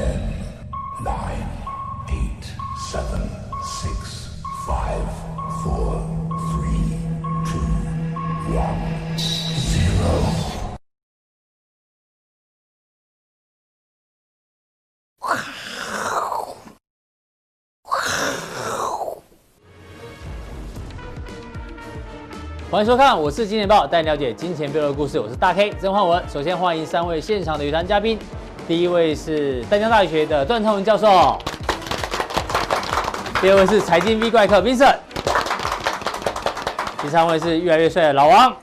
Ten, nine, eight, seven, six, five, four, three, two, one, zero. 欢迎收看，我是金钱豹，带你了解金钱背后的故事。我是大 K 曾焕文。首先欢迎三位现场的语坛嘉宾，第一位是淡江大学的段昌文教授，第二位是财经 V 怪客 Vincent，第三位是越来越帅的老王。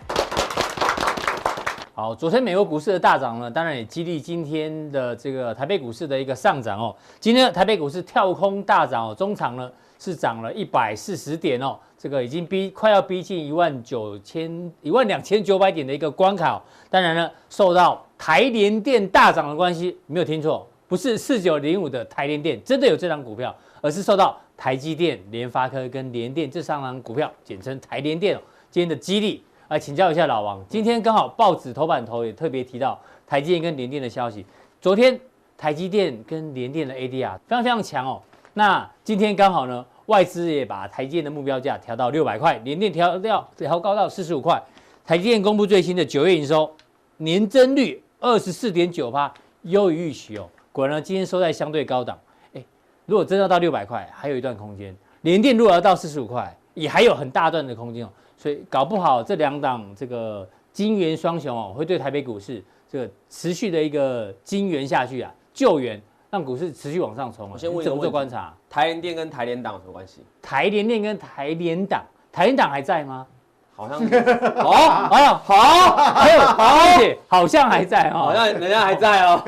好，昨天美国股市的大涨呢，当然也激励今天的这个台北股市的一个上涨哦。今天台北股市跳空大涨哦，中场呢是涨了一百四十点哦。这个已经逼快要逼近一万九千一万两千九百点的一个关卡哦，当然呢，受到台联电大涨的关系，没有听错，不是四九零五的台联电真的有这张股票，而是受到台积电、联发科跟联电这三张股票，简称台联电，今天的激励，来请教一下老王，今天刚好报纸头版头也特别提到台积电跟联电的消息，昨天台积电跟联电的 ADR 非常非常强哦，那今天刚好呢。外资也把台积电的目标价调到六百块，联电调调调高到四十五块。台积电公布最新的九月营收年增率二十四点九趴，优于预期哦。果然今天收在相对高档。哎，如果真要到六百块，还有一段空间。联电如果要到四十五块，也还有很大段的空间哦。所以搞不好这两档这个金元双雄哦，会对台北股市这个持续的一个金元下去啊，救援。让股市持续往上冲。我先问一个问题，怎么做观察？台联电跟台联党有什么关系？台联电跟台联党，台联党还在吗？好像好，哎呀，好，还有好，好像还在哦，好像人家还在哦，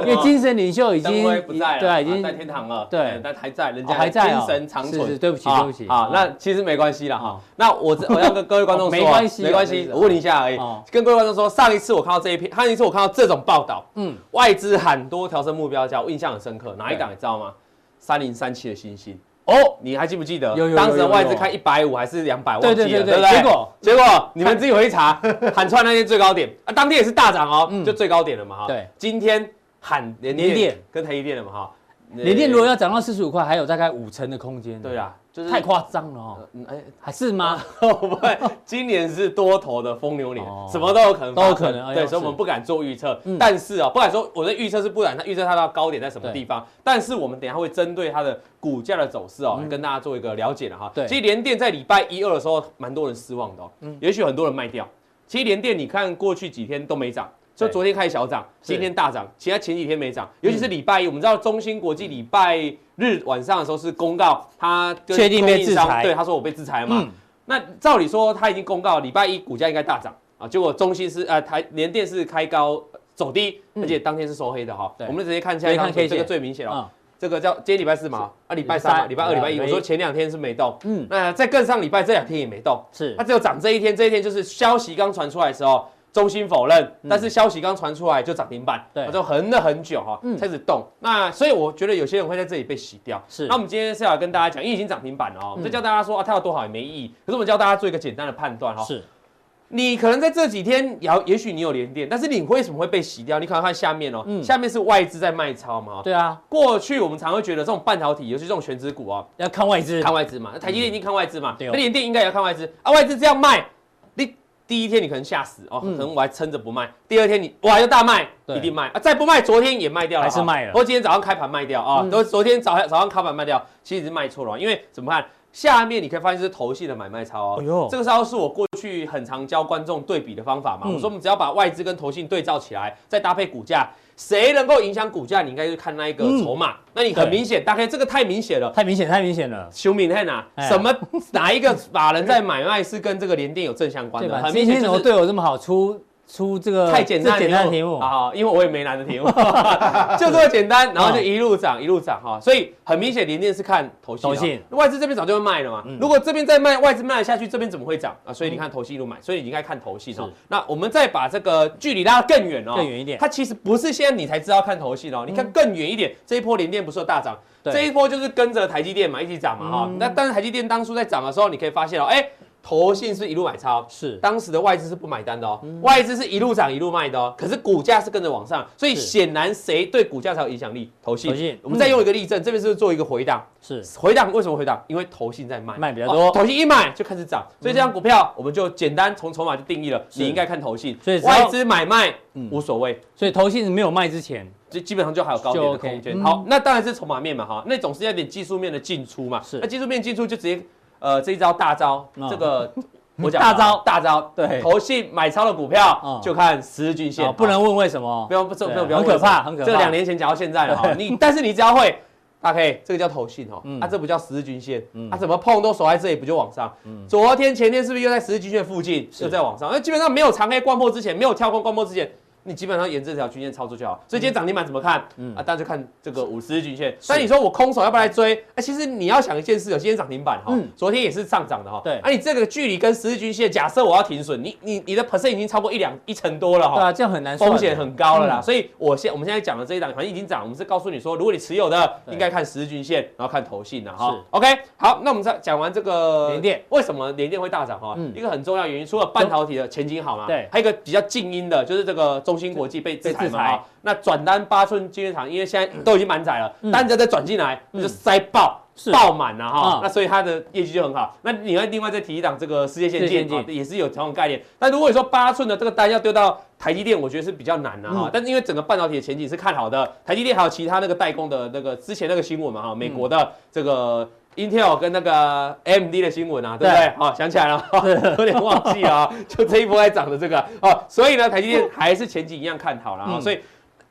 因为精神领袖已经不在了，对，已经在天堂了，对，但还在，人家还在，精神长存。对不起，对不起，好，那其实没关系了哈。那我我要跟各位观众说，没关系，没关系，我问你一下而已。跟各位观众说，上一次我看到这一篇，上一次我看到这种报道，嗯，外资很多调升目标价，我印象很深刻。哪一档你知道吗？三零三七的星星。哦，你还记不记得？有有当时外资开一百五还是两百？万记了，对不对？结果结果你们自己回去查，喊出来那天最高点啊，当天也是大涨哦，就最高点了嘛哈。对，今天喊联电跟台积电了嘛哈。联电如果要涨到四十五块，还有大概五成的空间。对啊。就是太夸张了哦，哎，还是吗？不会，今年是多头的疯牛年，什么都有可能，都有可能。对，所以我们不敢做预测。但是啊，不敢说我的预测是不敢，他预测它的高点在什么地方。但是我们等下会针对它的股价的走势哦，跟大家做一个了解了哈。对，其实联电在礼拜一二的时候，蛮多人失望的哦。嗯，也许很多人卖掉。其实联电你看过去几天都没涨。就昨天开始小涨，今天大涨，其他前几天没涨，尤其是礼拜一，我们知道中芯国际礼拜日晚上的时候是公告，他确定被制裁，对，他说我被制裁了嘛。那照理说他已经公告，礼拜一股价应该大涨啊，结果中芯是呃台联电是开高走低，而且当天是收黑的哈。我们直接看一下，看这个最明显了，这个叫今天礼拜四嘛，啊礼拜三、礼拜二、礼拜一，我说前两天是没动，嗯，那再更上礼拜这两天也没动，是，它只有涨这一天，这一天就是消息刚传出来的时候。中心否认，但是消息刚传出来就涨停板，对，就横了很久哈，开始动。那所以我觉得有些人会在这里被洗掉。是，那我们今天是要跟大家讲，因为已经涨停板了哦，再教大家说啊，它有多好也没意义。可是我们教大家做一个简单的判断哈，是，你可能在这几天，也也许你有连电，但是你为什么会被洗掉？你可能看下面哦，下面是外资在卖超嘛。对啊，过去我们常会觉得这种半导体，尤其这种权值股啊，要看外资，看外资嘛。那台积电一定看外资嘛，那联电应该也要看外资啊，外资这样卖。第一天你可能吓死哦，可能我还撑着不卖。第二天你哇又大卖，一定卖啊！再不卖，昨天也卖掉了，还是卖了。或今天早上开盘卖掉啊，都昨天早早上开盘卖掉，其实是卖错了，因为怎么看？下面你可以发现是投信的买卖超哦。这个超是我过去很常教观众对比的方法嘛。我说我们只要把外资跟投信对照起来，再搭配股价。谁能够影响股价？你应该是看那一个筹码。那你很明显，大概这个太明显了，太明显，太明显了。熊敏在哪？什么哪一个法人在买卖是跟这个联电有正相关的？很明显，怎么对我这么好出？出这个太简单的题目。啊，因为我也没难的题目，就这么简单，然后就一路涨一路涨哈，所以很明显联电是看投信，投信外资这边早就会卖了嘛，如果这边再卖，外资卖下去，这边怎么会涨？啊？所以你看投信一路买，所以你应该看投信哦。那我们再把这个距离拉更远哦，更远一点，它其实不是现在你才知道看投信哦，你看更远一点，这一波联电不是有大涨，这一波就是跟着台积电嘛一起涨嘛哈。那但是台积电当初在涨的时候，你可以发现哦，哎。投信是一路买超，是。当时的外资是不买单的哦，外资是一路涨一路卖的哦，可是股价是跟着往上，所以显然谁对股价才有影响力？投信。投信，我们再用一个例证，这边是做一个回档，是。回档，为什么回档？因为投信在卖，卖比较多，投信一买就开始涨，所以这张股票我们就简单从筹码就定义了，你应该看投信，所以外资买卖无所谓，所以投信没有卖之前，就基本上就还有高点的空间。好，那当然是筹码面嘛哈，那总是要点技术面的进出嘛，是，那技术面进出就直接。呃，这一招大招，这个 我讲大招，大招，对，投信买超的股票就看十日均线，不能问为什么，不用不用不用，很可怕，很可怕。这个两年前讲到现在了 哈，你但是你只要会，大 K，这个叫投信哦，啊，这不叫十日均线，啊，怎么碰都守在这里，不就往上？昨天前天是不是又在十日均线附近，又在往上？那基本上没有长黑灌破之前，没有跳空灌破之前。你基本上沿这条均线操作就好，所以今天涨停板怎么看？嗯啊，大家就看这个五十日均线。但你说我空手要不要来追？哎，其实你要想一件事，有今天涨停板哈，昨天也是上涨的哈。对，啊，你这个距离跟十日均线，假设我要停损，你你你的 percent 已经超过一两一成多了哈。对啊，这样很难，风险很高了啦。所以我现我们现在讲的这一档，反正已经涨，我们是告诉你说，如果你持有的，应该看十日均线，然后看投信的哈。OK，好，那我们再讲完这个联电，为什么联电会大涨哈？一个很重要原因，除了半导体的前景好嘛，对，还有一个比较静音的，就是这个中芯国际被。制裁，那转单八寸晶圆厂，因为现在都已经满载了，单子再转进来，就塞爆爆满了哈。那所以它的业绩就很好。那你要另外再提一档这个世界先进，也是有同样概念。但如果你说八寸的这个单要丢到台积电，我觉得是比较难的哈。但是因为整个半导体的前景是看好的，台积电还有其他那个代工的那个之前那个新闻嘛哈，美国的这个。Intel 跟那个 AMD 的新闻啊，对不对？好，想起来了，有点忘记啊，就这一波在涨的这个哦，所以呢，台积电还是前景一样看好了啊。所以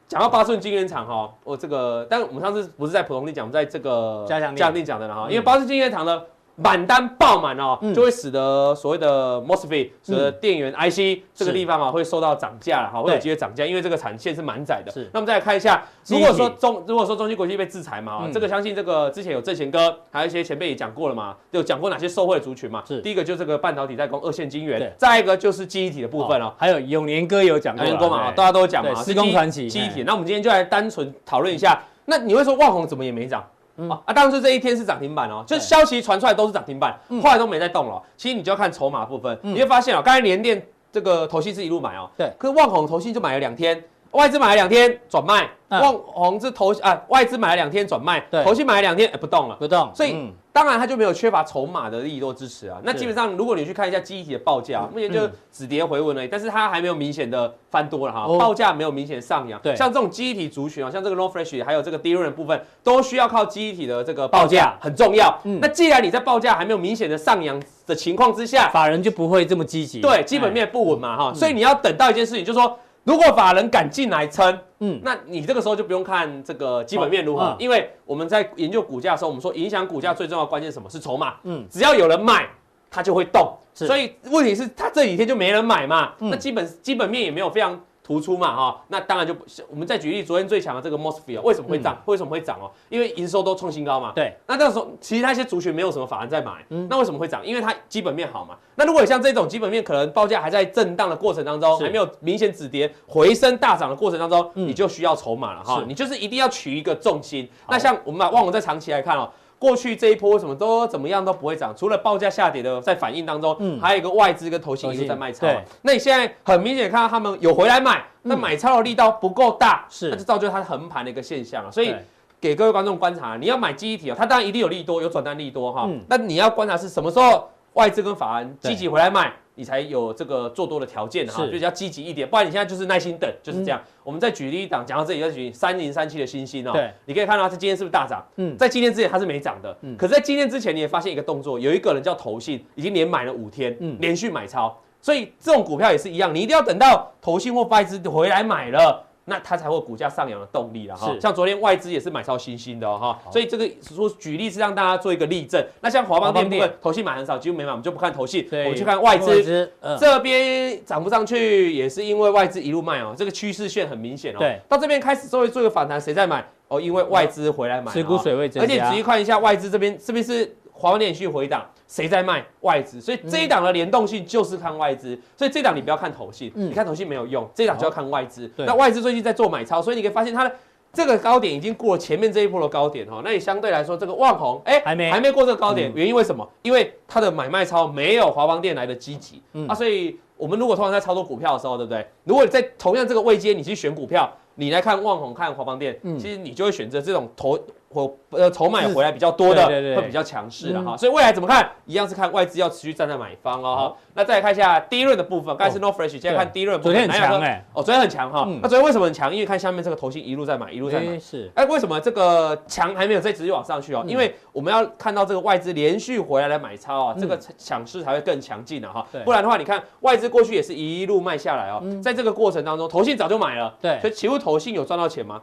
讲到八寸晶圆厂哈，我这个，但我们上次不是在普通地讲，我们在这个嘉强店讲的了哈，因为八寸晶圆厂呢。满单爆满哦，就会使得所谓的 MOSFET 使得电源 IC 这个地方啊会受到涨价了哈，会有机会涨价，因为这个产线是满载的。是，那我们再来看一下，如果说中如果说中芯国际被制裁嘛，这个相信这个之前有正贤哥还有一些前辈也讲过了嘛，有讲过哪些受惠的族群嘛？是，第一个就是这个半导体代工二线晶圆，再一个就是记忆体的部分哦，还有永年哥有讲过，永年哥嘛，大家都讲嘛，施工传奇。记忆体。那我们今天就来单纯讨论一下，那你会说万宏怎么也没涨？啊，当时这一天是涨停板哦，就是消息传出来都是涨停板，后来都没再动了。其实你就要看筹码部分，你会发现哦，刚才联电这个投信是一路买哦，对，可是旺宏投信就买了两天，外资买了两天转卖，旺宏是投啊，外资买了两天转卖，投信买了两天，哎，不动了，不动，所以。当然，它就没有缺乏筹码的利多支持啊。那基本上，如果你去看一下记忆体的报价，目前就止跌回稳了。但是它还没有明显的翻多了哈，报价没有明显上扬。对，像这种记忆体族群啊，像这个 low fresh 还有这个 DRAM 的部分，都需要靠记忆体的这个报价很重要。那既然你在报价还没有明显的上扬的情况之下，法人就不会这么积极。对，基本面不稳嘛哈，所以你要等到一件事情，就是说。如果法人敢进来撑，嗯，那你这个时候就不用看这个基本面如何，因为我们在研究股价的时候，我们说影响股价最重要的关键是什么？是筹码，嗯，只要有人买，它就会动，所以问题是它这几天就没人买嘛，那基本基本面也没有非常。突出嘛哈，那当然就不我们再举例，昨天最强的这个 MOSFET 为什么会涨？为什么会涨哦？因为营收都创新高嘛。对。那那个时候其实那些族群没有什么法人在买，嗯，那为什么会涨？因为它基本面好嘛。那如果像这种基本面可能报价还在震荡的过程当中，还没有明显止跌回升大涨的过程当中，你就需要筹码了哈。你就是一定要取一个重心。那像我们把旺宏再长期来看哦。过去这一波什么都怎么样都不会涨，除了报价下跌的在反应当中，嗯，还有一个外资跟投信一直在卖超。对，那你现在很明显看到他们有回来买，那买超的力道不够大，是，那就造就它横盘的一个现象了。所以给各位观众观察，你要买记忆体哦，它当然一定有利多，有转单利多哈。那你要观察是什么时候外资跟法人积极回来买。你才有这个做多的条件哈，就是要积极一点，不然你现在就是耐心等，就是这样。我们再举例一档，讲到这里再举三零三七的欣兴哦，对，你可以看到它今天是不是大涨？嗯，在今天之前它是没涨的，嗯，可是在今天之前你也发现一个动作，有一个人叫投信，已经连买了五天，嗯，连续买超，所以这种股票也是一样，你一定要等到投信或外资回来买了。那它才会股价上扬的动力了哈，像昨天外资也是买超新兴的哈，所以这个说举例是让大家做一个例证。那像华邦电部分，投信买很少，几乎没买，我们就不看投信，我们去看外资。这边涨不上去，也是因为外资一路卖哦，这个趋势线很明显哦。对，到这边开始稍微做一个反弹，谁在买？哦，因为外资回来买，持股水位增加。而且仔细看一下外资这边，是不是？华邦电续回档，谁在卖？外资，所以这一档的联动性就是看外资，所以这档你不要看投信，你看投信没有用，这一档就要看外资。那外资最近在做买超，所以你可以发现它的这个高点已经过了前面这一波的高点哈，那也相对来说，这个旺宏哎还没还没过这个高点，原因为什么？因为它的买卖超没有华邦电来的积极，啊，所以我们如果通常在操作股票的时候，对不对？如果你在同样这个位阶，你去选股票，你来看旺宏看华邦电，其实你就会选择这种投。或呃筹码回来比较多的，会比较强势的哈，所以未来怎么看？一样是看外资要持续站在买方哦。那再来看一下第一轮的部分，刚才是 Nor Flash，现在看第一轮。昨天很强哎，哦，昨天很强哈。那昨天为什么很强？因为看下面这个头信一路在买，一路在买。是。哎，为什么这个强还没有再直接往上去哦？因为我们要看到这个外资连续回来来买超啊，这个强势才会更强劲的哈。不然的话，你看外资过去也是一路卖下来哦，在这个过程当中，投信早就买了。对。所以，请问投信有赚到钱吗？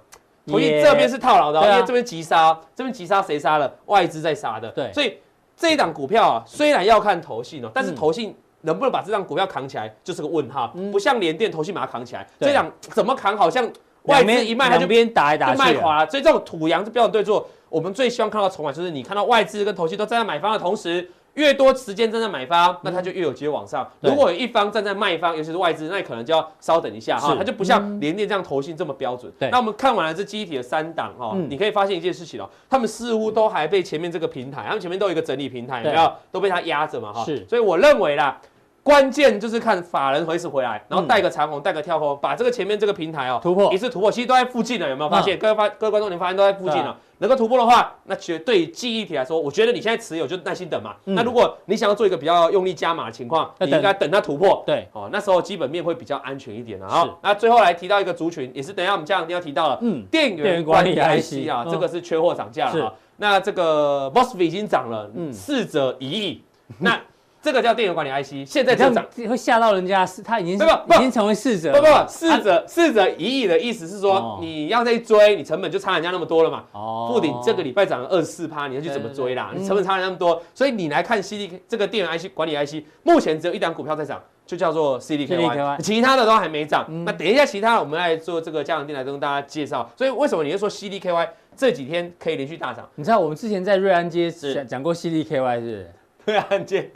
投信这边是套牢的，因为这边急杀，这边急杀谁杀了？外资在杀的。对，所以这一档股票啊，虽然要看投信哦，但是投信能不能把这档股票扛起来，就是个问号。不像联电投信把它扛起来，这档怎么扛？好像外资一卖，它就边打一打就卖垮了。所以这种土洋这标准对做。我们最希望看到筹码，就是你看到外资跟投信都站在买方的同时。越多时间站在买方，那它就越有机会往上。如果有一方站在卖方，尤其是外资，那可能就要稍等一下哈，它就不像联电这样投信这么标准。那我们看完了这记忆体的三档哈，你可以发现一件事情哦，他们似乎都还被前面这个平台，他们前面都有一个整理平台，有没有？都被它压着嘛哈。是，所以我认为啦。关键就是看法人回时回来，然后带个长红，带个跳空，把这个前面这个平台哦突破一次突破，其实都在附近了，有没有发现？各位发各位观众，你发现都在附近了。能够突破的话，那绝对记忆体来说，我觉得你现在持有就耐心等嘛。那如果你想要做一个比较用力加码的情况，你应该等它突破。对，哦，那时候基本面会比较安全一点啊。好，那最后来提到一个族群，也是等一下我们这样一定要提到了，嗯，电源管理 IC 啊，这个是缺货涨价了。那这个 MOSFET 已经涨了，嗯，四折一亿，那。这个叫电源管理 IC，现在这样会吓到人家，是它已经不不已经成为四者，不不四者四者一亿的意思是说你要再追，你成本就差人家那么多了嘛。哦，富鼎这个礼拜涨了二十四趴，你要去怎么追啦？你成本差人那么多，所以你来看 CDK 这个电源 IC 管理 IC，目前只有一档股票在涨，就叫做 CDKY，其他的都还没涨。那等一下其他的我们来做这个加强錠来跟大家介绍。所以为什么你会说 CDKY 这几天可以连续大涨？你知道我们之前在瑞安街讲讲过 CDKY 是不是？对啊，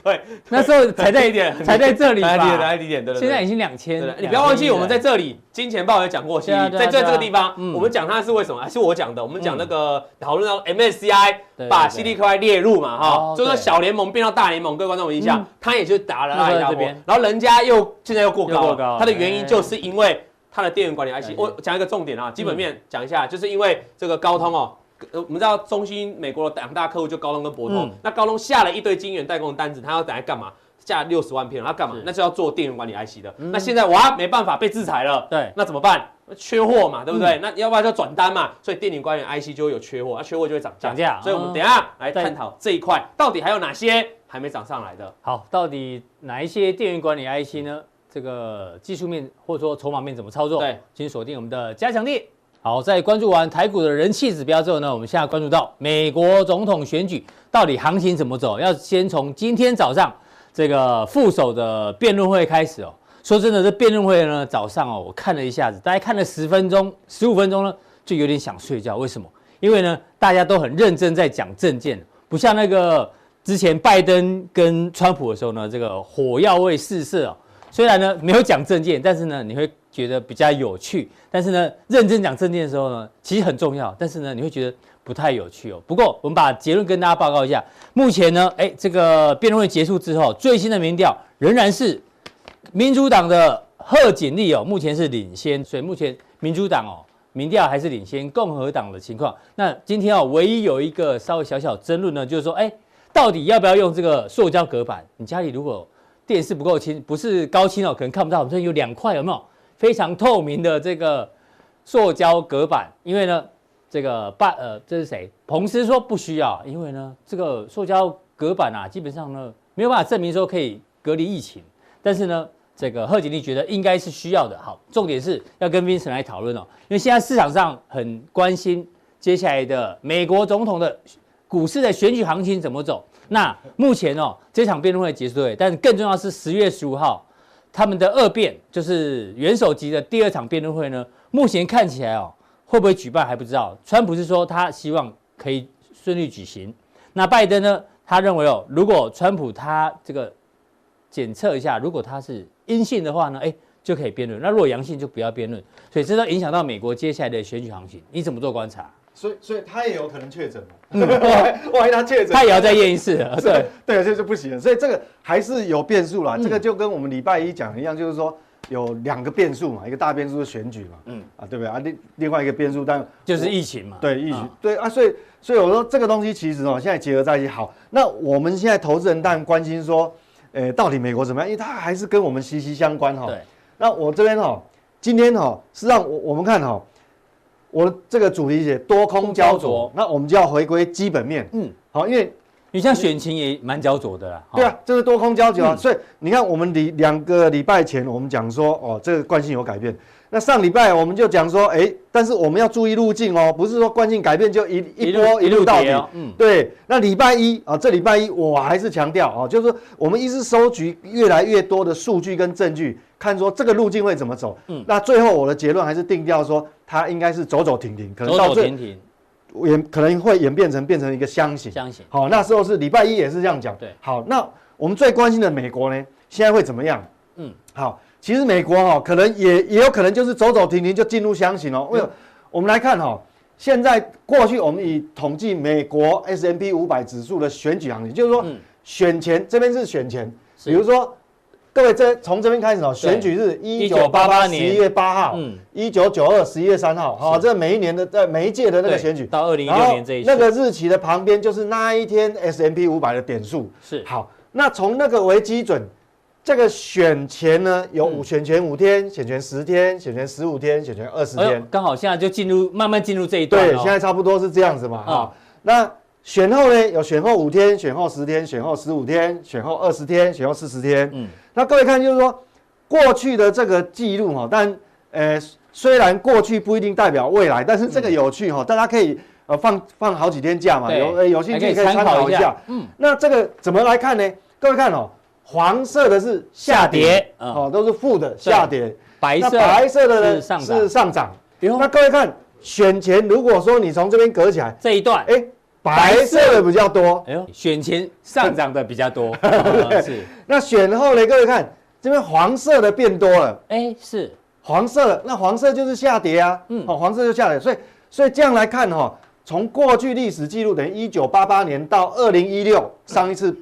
对，那时候才在一点，才在这里吧，来一点，对对。现在已经两千，你不要忘记，我们在这里金钱豹也讲过，在在这个地方，我们讲它是为什么？是我讲的，我们讲那个讨论到 MSCI 把 CDKY 列入嘛，哈，就说小联盟变到大联盟，各位观众有印象，它也就打了那一大波，然后人家又现在又过高，它的原因就是因为它的电源管理 IC，我讲一个重点啊，基本面讲一下，就是因为这个高通哦。呃，我们知道中兴美国的两大客户就高通跟博通，嗯、那高通下了一堆晶圆代工的单子，他要等来干嘛？下六十万片，他干嘛？那就要做电源管理 IC 的。嗯、那现在哇，没办法被制裁了，对，那怎么办？缺货嘛，对不对？嗯、那要不然就转单嘛，所以电源管理 IC 就会有缺货，那缺货就会涨价。涨价，所以我们等一下来探讨这一块到底还有哪些还没涨上来的。好，到底哪一些电源管理 IC 呢？这个技术面或者说筹码面怎么操作？对，请锁定我们的加强錠。好，在关注完台股的人气指标之后呢，我们现在关注到美国总统选举到底行情怎么走？要先从今天早上这个副手的辩论会开始哦。说真的，这辩论会呢，早上哦，我看了一下子，大概看了十分钟、十五分钟呢，就有点想睡觉。为什么？因为呢，大家都很认真在讲政见，不像那个之前拜登跟川普的时候呢，这个火药味四射哦。虽然呢没有讲政见，但是呢你会。觉得比较有趣，但是呢，认真讲政见的时候呢，其实很重要，但是呢，你会觉得不太有趣哦。不过，我们把结论跟大家报告一下。目前呢，哎，这个辩论会结束之后，最新的民调仍然是民主党的贺锦丽哦，目前是领先，所以目前民主党哦，民调还是领先共和党的情况。那今天哦，唯一有一个稍微小小争论呢，就是说，哎，到底要不要用这个塑胶隔板？你家里如果电视不够清，不是高清哦，可能看不到，我们这有两块，有没有？非常透明的这个塑胶隔板，因为呢，这个拜呃，这是谁？彭斯说不需要，因为呢，这个塑胶隔板啊，基本上呢没有办法证明说可以隔离疫情。但是呢，这个贺锦丽觉得应该是需要的。好，重点是要跟 Vincent 来讨论哦，因为现在市场上很关心接下来的美国总统的股市的选举行情怎么走。那目前哦，这场辩论会结束对，但更重要是十月十五号。他们的二辩就是元首级的第二场辩论会呢，目前看起来哦，会不会举办还不知道。川普是说他希望可以顺利举行，那拜登呢，他认为哦，如果川普他这个检测一下，如果他是阴性的话呢，哎，就可以辩论。那如果阳性就不要辩论。所以这都影响到美国接下来的选举行情，你怎么做观察？所以，所以他也有可能确诊嘛？万一他确诊，他也要再验一次。对对，这就不行了。所以这个还是有变数啦。这个就跟我们礼拜一讲一样，就是说有两个变数嘛，一个大变数是选举嘛，嗯啊，对不对啊？另另外一个变数，但就是疫情嘛。对疫情，对啊，所以所以我说这个东西其实哦，现在结合在一起好。那我们现在投资人当然关心说，诶，到底美国怎么样？因为它还是跟我们息息相关哈。对。那我这边哈。今天哈，实际上我我们看哈，我这个主题写多空焦灼，那我们就要回归基本面。嗯，好，因为你像选情也蛮焦灼的啦。对啊，这是多空焦灼啊。所以你看，我们礼两个礼拜前我们讲说，哦，这个惯性有改变。那上礼拜我们就讲说，哎，但是我们要注意路径哦，不是说惯性改变就一一波一路到底。嗯，对。那礼拜一啊，这礼拜一我还是强调啊，就是说我们一直收集越来越多的数据跟证据。看说这个路径会怎么走，嗯，那最后我的结论还是定调说，它应该是走走停停，可能到这演可能会演变成变成一个箱型，箱型。好，那时候是礼拜一也是这样讲，对。好，那我们最关心的美国呢，现在会怎么样？嗯，好，其实美国哈可能也也有可能就是走走停停就进入箱型哦。为？我们来看哈，现在过去我们以统计美国 S M P 五百指数的选举行情，就是说选前这边是选前，比如说。各位，这从这边开始哦，选举日一九八八年。十一月八号，嗯，一九九二十一月三号，好，这每一年的在每一届的那个选举。到二零一六年这一那个日期的旁边就是那一天 S M P 五百的点数。是。好，那从那个为基准，这个选前呢有五选前五天，选前十天，选前十五天，选前二十天，刚好现在就进入慢慢进入这一段，对，现在差不多是这样子嘛，啊，那。选后呢，有选后五天，选后十天，选后十五天，选后二十天，选后四十天。嗯，那各位看，就是说过去的这个记录哈，但呃，虽然过去不一定代表未来，但是这个有趣哈，大家可以呃放放好几天假嘛，有呃有兴趣可以参考一下。嗯，那这个怎么来看呢？各位看哦，黄色的是下跌，哦，都是负的下跌，白色白色的呢是上涨。那各位看选前，如果说你从这边隔起来这一段，哎。白色的比较多，哎呦，选前上涨的比较多，是。那选后呢？各位看这边黄色的变多了，哎，是。黄色的，那黄色就是下跌啊，嗯，好，黄色就下跌，所以所以这样来看哈，从过去历史记录等于一九八八年到二零一六上一次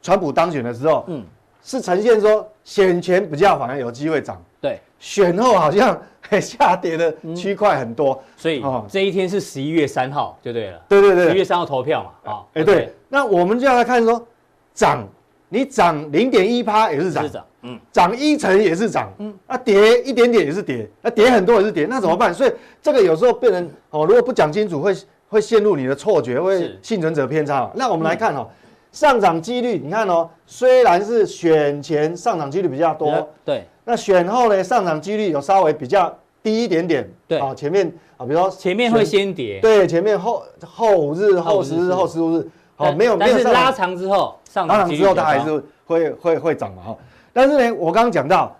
川普当选的时候，嗯，是呈现说选前比较反而有机会涨，对，选后好像。下跌的区块很多，所以这一天是十一月三号就对了。对对对，十一月三号投票嘛。啊，哎对，那我们就要来看说，涨，你涨零点一趴也是涨，嗯，涨一成也是涨，嗯，啊跌一点点也是跌，那跌很多也是跌，那怎么办？所以这个有时候变成哦，如果不讲清楚，会会陷入你的错觉，会幸存者偏差。那我们来看哦，上涨几率，你看哦，虽然是选前上涨几率比较多，对。那选后呢，上涨几率有稍微比较低一点点。对啊，前面啊，比如说前面会先跌。对，前面后后五日、后十日、后十五日，好，没有没有。但是拉长之后，上拉长之后它还是会会会涨嘛哈。但是呢，我刚刚讲到，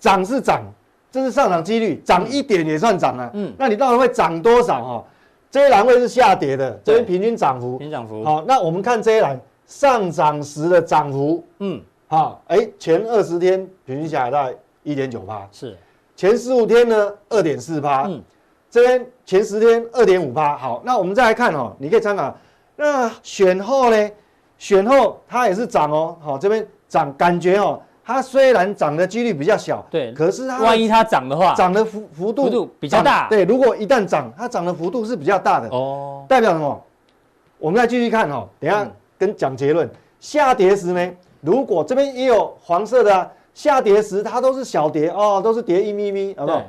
涨是涨，这是上涨几率，涨一点也算涨啊。嗯。那你到底会涨多少哈？这一栏位是下跌的，这边平均涨幅。平均涨幅。好，那我们看这一栏上涨时的涨幅。嗯。好，哎，前二十天平均下来大概一点九趴，是，前十五天呢二点四趴，嗯，这边前十天二点五趴。好，那我们再来看哦，你可以参考，那选后呢？选后它也是涨哦，好，这边涨，感觉哦，它虽然涨的几率比较小，对，可是它万一它涨的话，涨的幅幅度，幅度比较大，对，如果一旦涨，它涨的幅度是比较大的哦，代表什么？我们再继续看哦，等下跟讲结论，嗯、下跌时呢？如果这边也有黄色的、啊、下跌时，它都是小跌哦，都是跌一咪咪，好不好？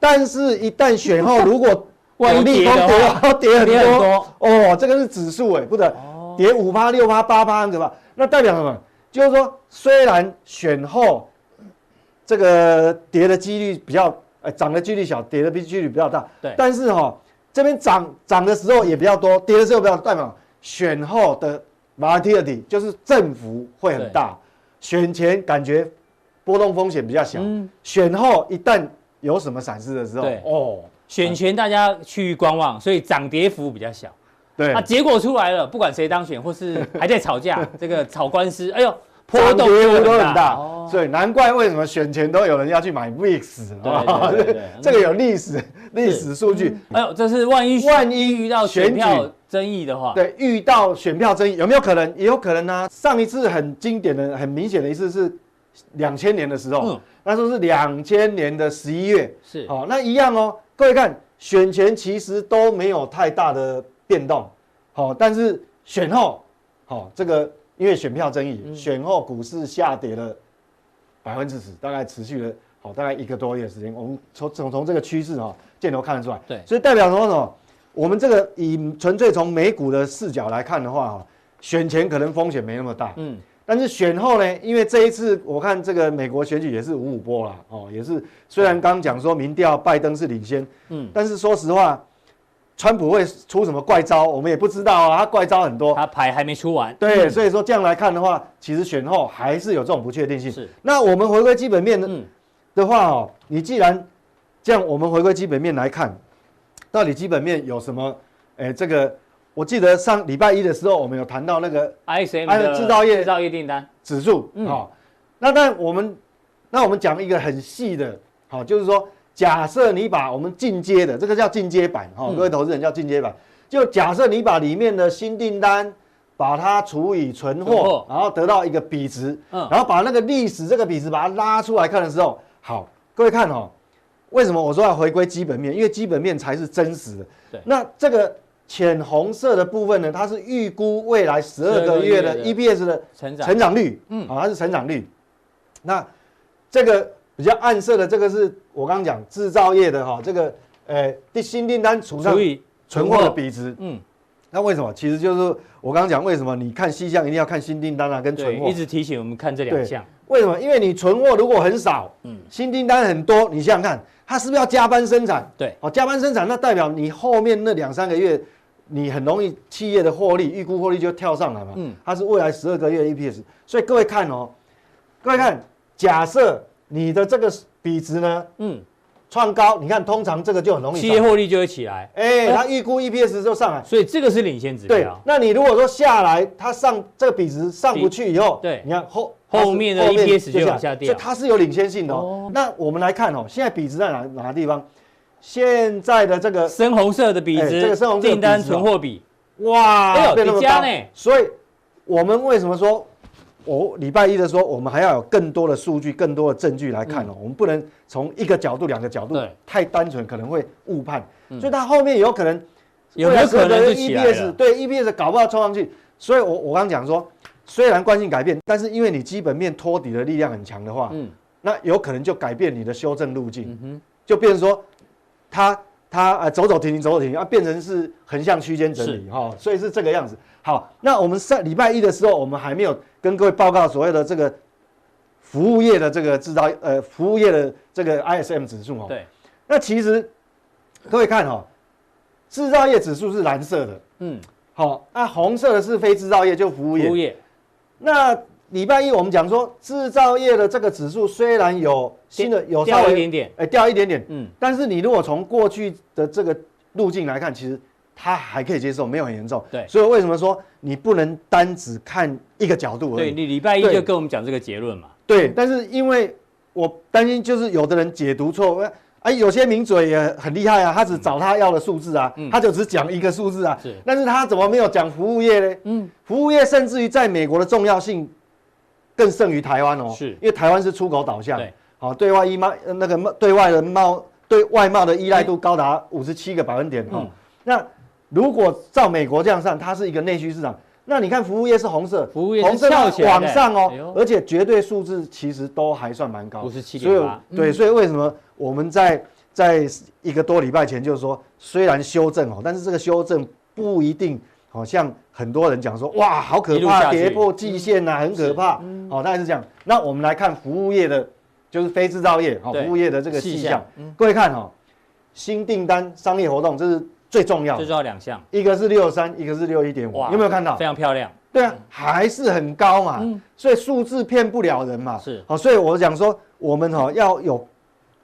但是，一旦选后，如果往逆风跌，跌很多哦，这个是指数哎，不得，跌五趴、六趴、八趴，对吧？那代表什么？就是说，虽然选后这个跌的几率比较，呃，涨的几率小，跌的比几率比较大，对。但是哈、哦，这边涨涨的时候也比较多，跌的时候比较代表选后的。Volatility 就是振幅会很大，选前感觉波动风险比较小，选后一旦有什么闪失的时候，哦，选前大家去观望，所以涨跌幅比较小，对，啊，结果出来了，不管谁当选或是还在吵架，这个吵官司，哎呦，波动都很大，所以难怪为什么选前都有人要去买 VIX，这个有历史历史数据。哎呦，这是万一万一遇到选票争议的话，对，遇到选票争议有没有可能？也有可能呢。上一次很经典的、很明显的一次是两千年的时候，嗯那时候是两千年的十一月，是哦，那一样哦。各位看，选前其实都没有太大的变动，好，但是选后，好，这个。因为选票争议，选后股市下跌了百分之十，大概持续了好大概一个多月的时间。我们从从从这个趋势哈，箭头看得出来。对，所以代表什么什么？我们这个以纯粹从美股的视角来看的话哈，选前可能风险没那么大，嗯，但是选后呢？因为这一次我看这个美国选举也是五五波啦，哦，也是虽然刚讲说民调拜登是领先，嗯，但是说实话。川普会出什么怪招，我们也不知道啊。他怪招很多，他牌还没出完。对，所以说这样来看的话，其实选后还是有这种不确定性。是。那我们回归基本面的的话哦，你既然这样，我们回归基本面来看，到底基本面有什么？哎，这个我记得上礼拜一的时候，我们有谈到那个 ISM 的制造业制造业订单指数。嗯。好，那但我们那我们讲一个很细的，好，就是说。假设你把我们进阶的这个叫进阶版哈，各位投资人叫进阶版，就假设你把里面的新订单把它除以存货，然后得到一个比值，嗯然后把那个历史这个比值把它拉出来看的时候，好，各位看哦，为什么我说要回归基本面？因为基本面才是真实的。对，那这个浅红色的部分呢，它是预估未来十二个月的 E B S 的成长成长率，嗯，啊，它是成长率。那这个。比较暗色的这个是我刚刚讲制造业的哈，这个呃，新订单除上存货的比值，嗯，那为什么？其实就是我刚刚讲为什么？你看细项一定要看新订单啊，跟存货。一直提醒我们看这两项。为什么？因为你存货如果很少，嗯，新订单很多，你想想看，它是不是要加班生产？对，哦，加班生产，那代表你后面那两三个月，你很容易企业的获利预估获利就跳上来嘛，嗯，它是未来十二个月的 EPS，所以各位看哦，各位看，假设。你的这个比值呢？嗯，创高，你看通常这个就很容易，企业获利就会起来。哎，它预估 EPS 就上来，所以这个是领先指标。对，那你如果说下来，它上这个比值上不去以后，对，你看后后面的 EPS 就往下掉，所以它是有领先性的哦。那我们来看哦，现在比值在哪哪个地方？现在的这个深红色的比值，这个深红色订单存货比，哇，哎呦，叠加呢。所以我们为什么说？我礼拜一的时候，我们还要有更多的数据、更多的证据来看哦。我们不能从一个角度、两个角度太单纯，可能会误判。所以它后面有可能有没有可能 EPS 对 EPS 搞不好冲上去。所以我我刚刚讲说，虽然惯性改变，但是因为你基本面托底的力量很强的话，嗯，那有可能就改变你的修正路径，嗯哼，就变成说它它呃走走停停走走停停，要变成是横向区间整理哈。所以是这个样子。好，那我们上礼拜一的时候，我们还没有跟各位报告所谓的这个服务业的这个制造呃服务业的这个 ISM 指数哦。对。那其实各位看哈，制造业指数是蓝色的，嗯，好，那红色的是非制造业，就服务业。服务业。那礼拜一我们讲说，制造业的这个指数虽然有新的有稍微掉一点点，哎，掉一点点，嗯，但是你如果从过去的这个路径来看，其实。它还可以接受，没有很严重。对，所以为什么说你不能单只看一个角度而已？对，你礼拜一就跟我们讲这个结论嘛。对，但是因为我担心，就是有的人解读错，哎，有些名嘴也很厉害啊，他只找他要的数字啊，嗯、他就只讲一个数字啊。是，但是他怎么没有讲服务业呢？嗯，服务业甚至于在美国的重要性更胜于台湾哦。是，因为台湾是出口导向，对，好，对外依贸那个对外的贸对外贸的依赖度高达五十七个百分点哈、嗯。那如果照美国这样算，它是一个内需市场，那你看服务业是红色，服务业是跳起来往上哦，而且绝对数字其实都还算蛮高，五十七点八。对，所以为什么我们在在一个多礼拜前就是说，虽然修正哦，但是这个修正不一定好像很多人讲说，哇，好可怕，跌破季线呐，很可怕。哦，大概是这样。那我们来看服务业的，就是非制造业，好，服务业的这个细项，各位看哈，新订单、商业活动，这是。最重要，最重要两项，一个是六三，一个是六一点五，有没有看到？非常漂亮。对啊，还是很高嘛，所以数字骗不了人嘛。是，好，所以我想说，我们哈要有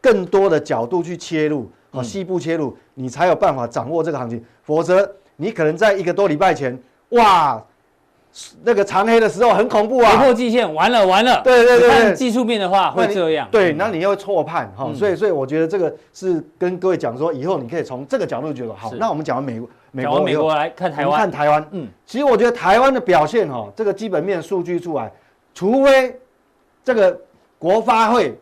更多的角度去切入，啊，细部切入，你才有办法掌握这个行情，否则你可能在一个多礼拜前，哇，那个长黑的时候很恐怖啊，突破季线完了完了。对对对，看技术面的话会这样。对，那你又错判哈，所以所以我觉得这个是跟各位讲说，以后你可以从这个角度觉得好。那我们讲完美国，美国美国来看台湾，看台湾。嗯，其实我觉得台湾的表现哈，这个基本面数据出来，除非这个国发会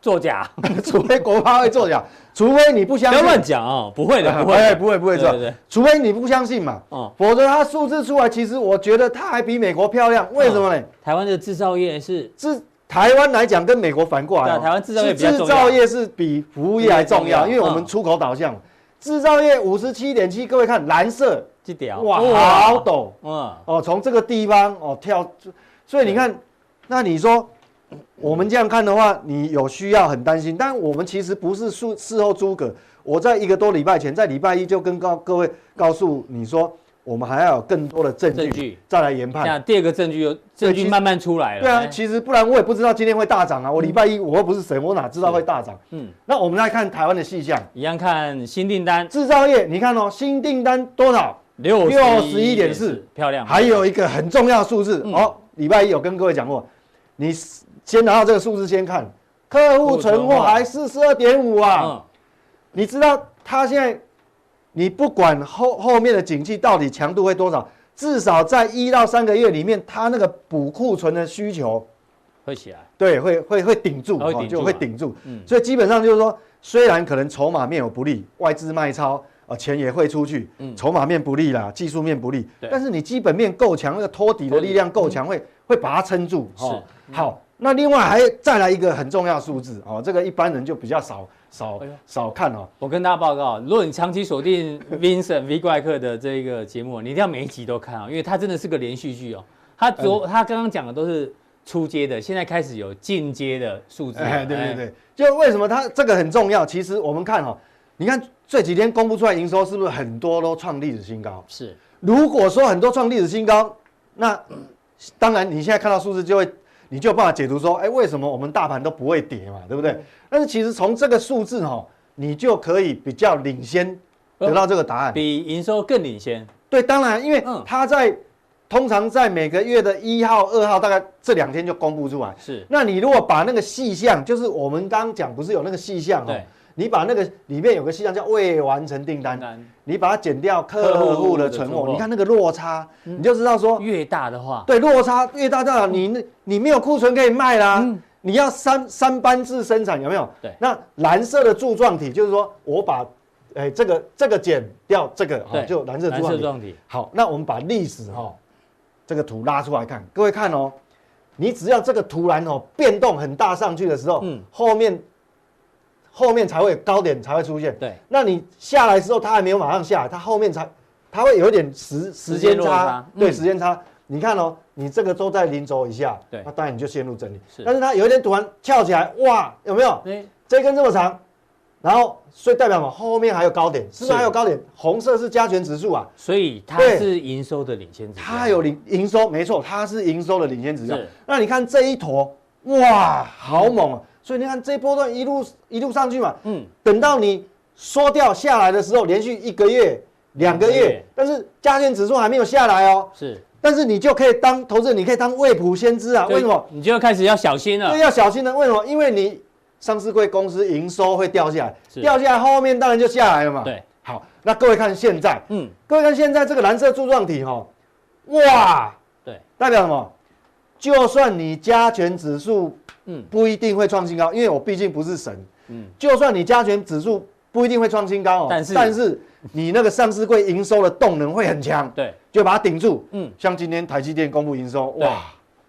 作假，除非国发会作假。除非你不相信，不要乱讲哦！不会的，不会，不会，不会这样。除非你不相信嘛，哦，否则它数字出来，其实我觉得它还比美国漂亮。为什么呢？台湾的制造业是制台湾来讲，跟美国反过来，台湾制造业比制造业是比服务业还重要，因为我们出口导向。制造业五十七点七，各位看蓝色，这条哇，好陡，嗯，哦，从这个地方哦跳，所以你看，那你说。我们这样看的话，你有需要很担心，但我们其实不是事事后诸葛。我在一个多礼拜前，在礼拜一就跟告各位告诉你说，我们还要有更多的证据，证据再来研判。那第二个证据有证据慢慢出来了。对啊，其实不然我也不知道今天会大涨啊。我礼拜一我又不是神，我哪知道会大涨？嗯，那我们来看台湾的细项，一样看新订单，制造业，你看哦，新订单多少？六六十一点四，漂亮。还有一个很重要的数字哦，礼拜一有跟各位讲过，你。先拿到这个数字先看，客户存货还四十二点五啊，嗯、你知道他现在，你不管后后面的景气到底强度会多少，至少在一到三个月里面，他那个补库存的需求会起来，对，会会会顶住，会顶住，就会顶住。嗯，所以基本上就是说，虽然可能筹码面有不利，外资卖超啊，钱也会出去，嗯，筹码面不利啦，技术面不利，但是你基本面够强，那个托底的力量够强，会会把它撑住。是，好。那另外还再来一个很重要数字哦，这个一般人就比较少少少看哦。我跟大家报告，如果你长期锁定 Vincent V 怪客的这个节目，你一定要每一集都看啊，因为它真的是个连续剧哦。他昨他刚刚讲的都是初阶的，现在开始有进阶的数字。哎，对对对，就为什么它这个很重要？其实我们看哈，你看这几天公布出来营收是不是很多都创历史新高？是。如果说很多创历史新高，那当然你现在看到数字就会。你就有办法解读说，哎，为什么我们大盘都不会跌嘛，对不对？但是其实从这个数字哈，你就可以比较领先得到这个答案，比营收更领先。对，当然，因为它在通常在每个月的一号、二号，大概这两天就公布出来。是，那你如果把那个细项，就是我们刚刚讲，不是有那个细项哈？你把那个里面有个细项叫未完成订单，你把它减掉客户的存货，你看那个落差，你就知道说越大的话，对，落差越大，代表你那你没有库存可以卖啦，你要三三班制生产有没有？对，那蓝色的柱状体就是说我把哎这个这个减掉这个，就蓝色柱状体。好，那我们把历史哈这个图拉出来看，各位看哦，你只要这个突然哦变动很大上去的时候，嗯，后面。后面才会高点才会出现，对。那你下来之后，它还没有马上下来，它后面才，它会有一点时时间差，对，时间差。你看哦，你这个都在零轴以下，对，那当然你就陷入整理。是。但是它有一点突然翘起来，哇，有没有？对。这根这么长，然后所以代表什么？后面还有高点，是不是还有高点？红色是加权指数啊，所以它是营收的领先指标。它有领营收，没错，它是营收的领先指标。那你看这一坨，哇，好猛啊！所以你看这波段一路一路上去嘛，嗯，等到你缩掉下来的时候，连续一个月、两个月，但是加权指数还没有下来哦，是，但是你就可以当投资人，你可以当未卜先知啊，为什么？你就要开始要小心了，对，要小心了，为什么？因为你上市柜公司营收会掉下来，掉下来后面当然就下来了嘛，对，好，那各位看现在，嗯，各位看现在这个蓝色柱状体哈，哇，对，代表什么？就算你加权指数。嗯，不一定会创新高，因为我毕竟不是神。嗯，就算你加权指数不一定会创新高哦，但是但是你那个上市柜营收的动能会很强，对，就把它顶住。嗯，像今天台积电公布营收，哇，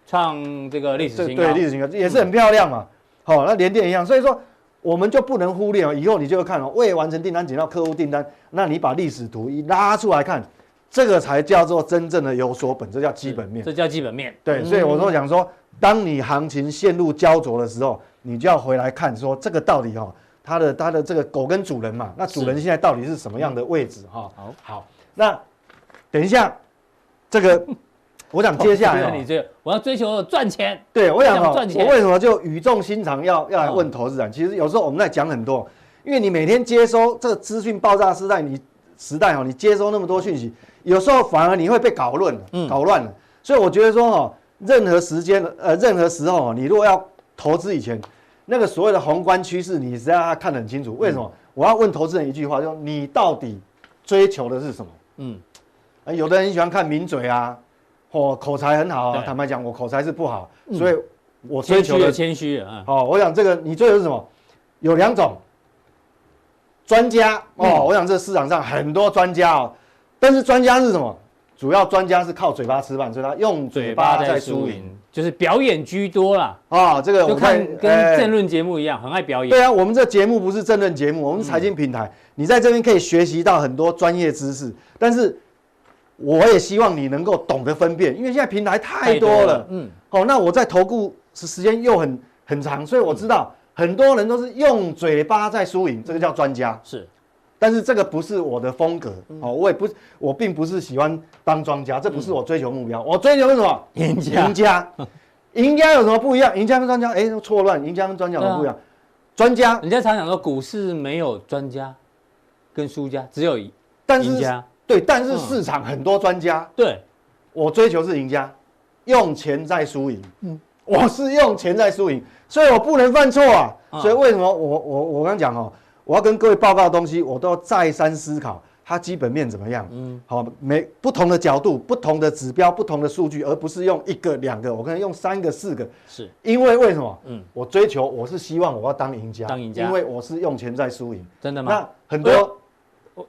创这个历史新高，对历史新高也是很漂亮嘛。好，那联电一样，所以说我们就不能忽略哦。以后你就会看哦，未完成订单减到客户订单，那你把历史图一拉出来看，这个才叫做真正的有所本，这叫基本面，这叫基本面。对，所以我说讲说。当你行情陷入焦灼的时候，你就要回来看说这个到底哈，它的它的这个狗跟主人嘛，那主人现在到底是什么样的位置哈？好，好，那等一下这个，我想接下来 你这个，我要追求赚钱，对，我想赚钱，我为什么就语重心长要要来问投资人？其实有时候我们在讲很多，因为你每天接收这个资讯爆炸时代，你时代哈，你接收那么多讯息，有时候反而你会被搞乱，搞乱了。所以我觉得说哈，任何时间呃，任何时候你如果要投资以前，那个所谓的宏观趋势，你是要看得很清楚。为什么？嗯、我要问投资人一句话，就你到底追求的是什么？嗯，有的人喜欢看名嘴啊，或口才很好啊。坦白讲，我口才是不好，嗯、所以我追求的谦虚啊。哦，我想这个你追求是什么？有两种专家哦，嗯、我想这市场上很多专家哦，但是专家是什么？主要专家是靠嘴巴吃饭，所以他用嘴巴在输赢，就是表演居多啦。啊，这个我看跟政论节目一样，很爱表演。对啊，我们这节目不是政论节目，我们是财经平台，你在这边可以学习到很多专业知识。但是我也希望你能够懂得分辨，因为现在平台太多了。嗯，好，那我在投顾时时间又很很长，所以我知道很多人都是用嘴巴在输赢，这个叫专家。是。但是这个不是我的风格哦，我也不，我并不是喜欢当庄家，这不是我追求目标。我追求是什么？赢家。赢家，赢家有什么不一样？赢家跟专家，哎，错乱。赢家跟专家有什么不一样？专家，人家常讲说股市没有专家跟输家，只有赢家。但是，对，但是市场很多专家。对，我追求是赢家，用钱在输赢。嗯，我是用钱在输赢，所以我不能犯错啊。所以为什么我我我刚讲哦？我要跟各位报告的东西，我都要再三思考，它基本面怎么样？嗯，好，每不同的角度、不同的指标、不同的数据，而不是用一个、两个，我可能用三个、四个。是，因为为什么？嗯，我追求，我是希望我要当赢家，当赢家，因为我是用钱在输赢。真的吗？那很多，我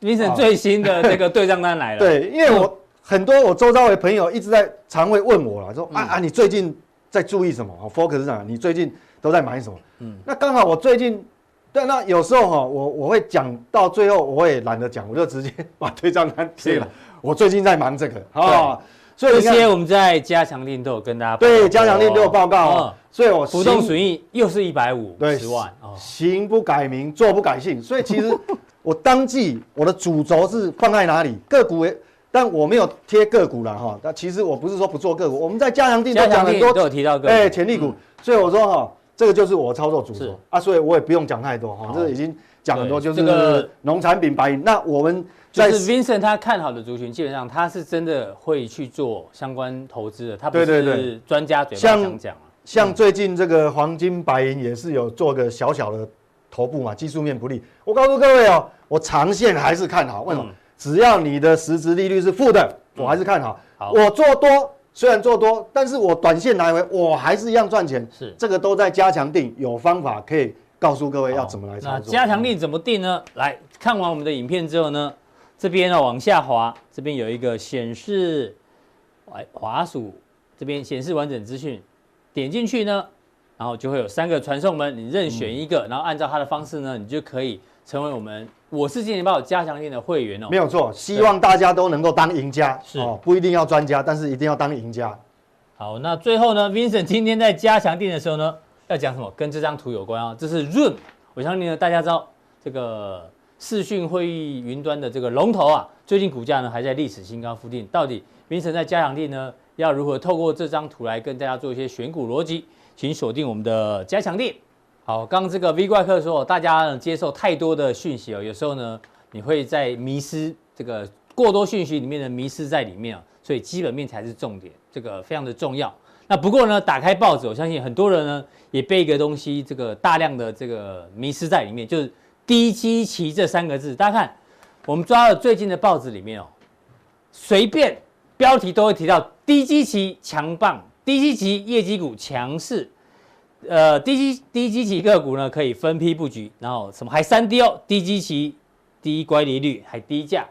，Vincent 最新的这个对账单来了。对，因为我很多我周遭的朋友一直在常会问我了，说啊啊，你最近在注意什么？Focus 是啥？你最近都在买什么？嗯，那刚好我最近。对，那有时候哈，我我会讲到最后，我也懒得讲，我就直接 把对账单贴了。我最近在忙这个啊，所以这些我们在加强錠都有跟大家对加强錠都有报告。所以我浮动损益又是一百五十万哦，行不改名，坐不改姓。所以其实我当季我的主轴是放在哪里？个股，但我没有贴个股了哈。但其实我不是说不做个股，我们在加强錠都讲很多都有提到个股，哎，潜力股。所以我说哈。这个就是我操作主轴啊，所以我也不用讲太多哈，这已经讲很多，就是农产品白银。那我们就是 Vincent 他看好的族群，基本上他是真的会去做相关投资的，他不是专家嘴巴讲讲。像最近这个黄金白银也是有做个小小的头部嘛，技术面不利。我告诉各位哦，我长线还是看好，为什么？只要你的实质利率是负的，我还是看好。我做多。虽然做多，但是我短线来回我还是一样赚钱。是，这个都在加强定，有方法可以告诉各位要怎么来操作。那加强定怎么定呢？来看完我们的影片之后呢，这边呢往下滑，这边有一个显示，哎，滑鼠这边显示完整资讯，点进去呢，然后就会有三个传送门，你任选一个，然后按照它的方式呢，你就可以成为我们。我是金钱爆加强店的会员哦，没有错，希望大家都能够当赢家，是哦，不一定要专家，但是一定要当赢家。好，那最后呢，Vincent 今天在加强店的时候呢，要讲什么？跟这张图有关啊，这是 Room，我相信呢，大家知道这个视讯会议云端的这个龙头啊，最近股价呢还在历史新高附近。到底 Vincent 在加强店呢，要如何透过这张图来跟大家做一些选股逻辑？请锁定我们的加强錠。好，刚刚这个 V 怪客说，大家接受太多的讯息哦，有时候呢，你会在迷失这个过多讯息里面的迷失在里面啊，所以基本面才是重点，这个非常的重要。那不过呢，打开报纸，我相信很多人呢也被一个东西这个大量的这个迷失在里面，就是低基期这三个字。大家看，我们抓了最近的报纸里面哦，随便标题都会提到低基期强棒，低基期业绩股强势。呃，低基低基期个股呢，可以分批布局，然后什么还三低哦，低基期低乖离率还低价，